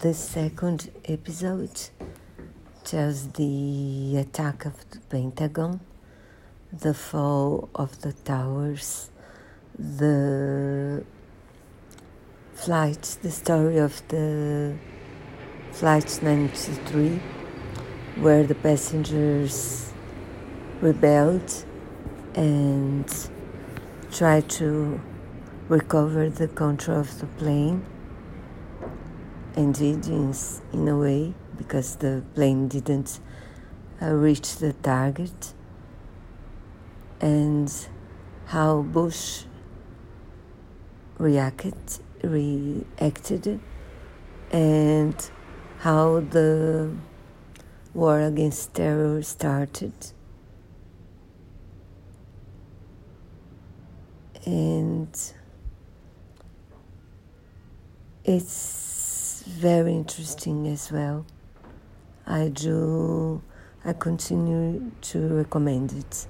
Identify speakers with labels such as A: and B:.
A: The second episode tells the attack of the Pentagon, the fall of the towers, the flight, the story of the Flight 93, where the passengers rebelled and tried to recover the control of the plane and did in, in a way because the plane didn't uh, reach the target. And how Bush reacted reacted and how the war against terror started. And it's very interesting as well. I do, I continue to recommend it.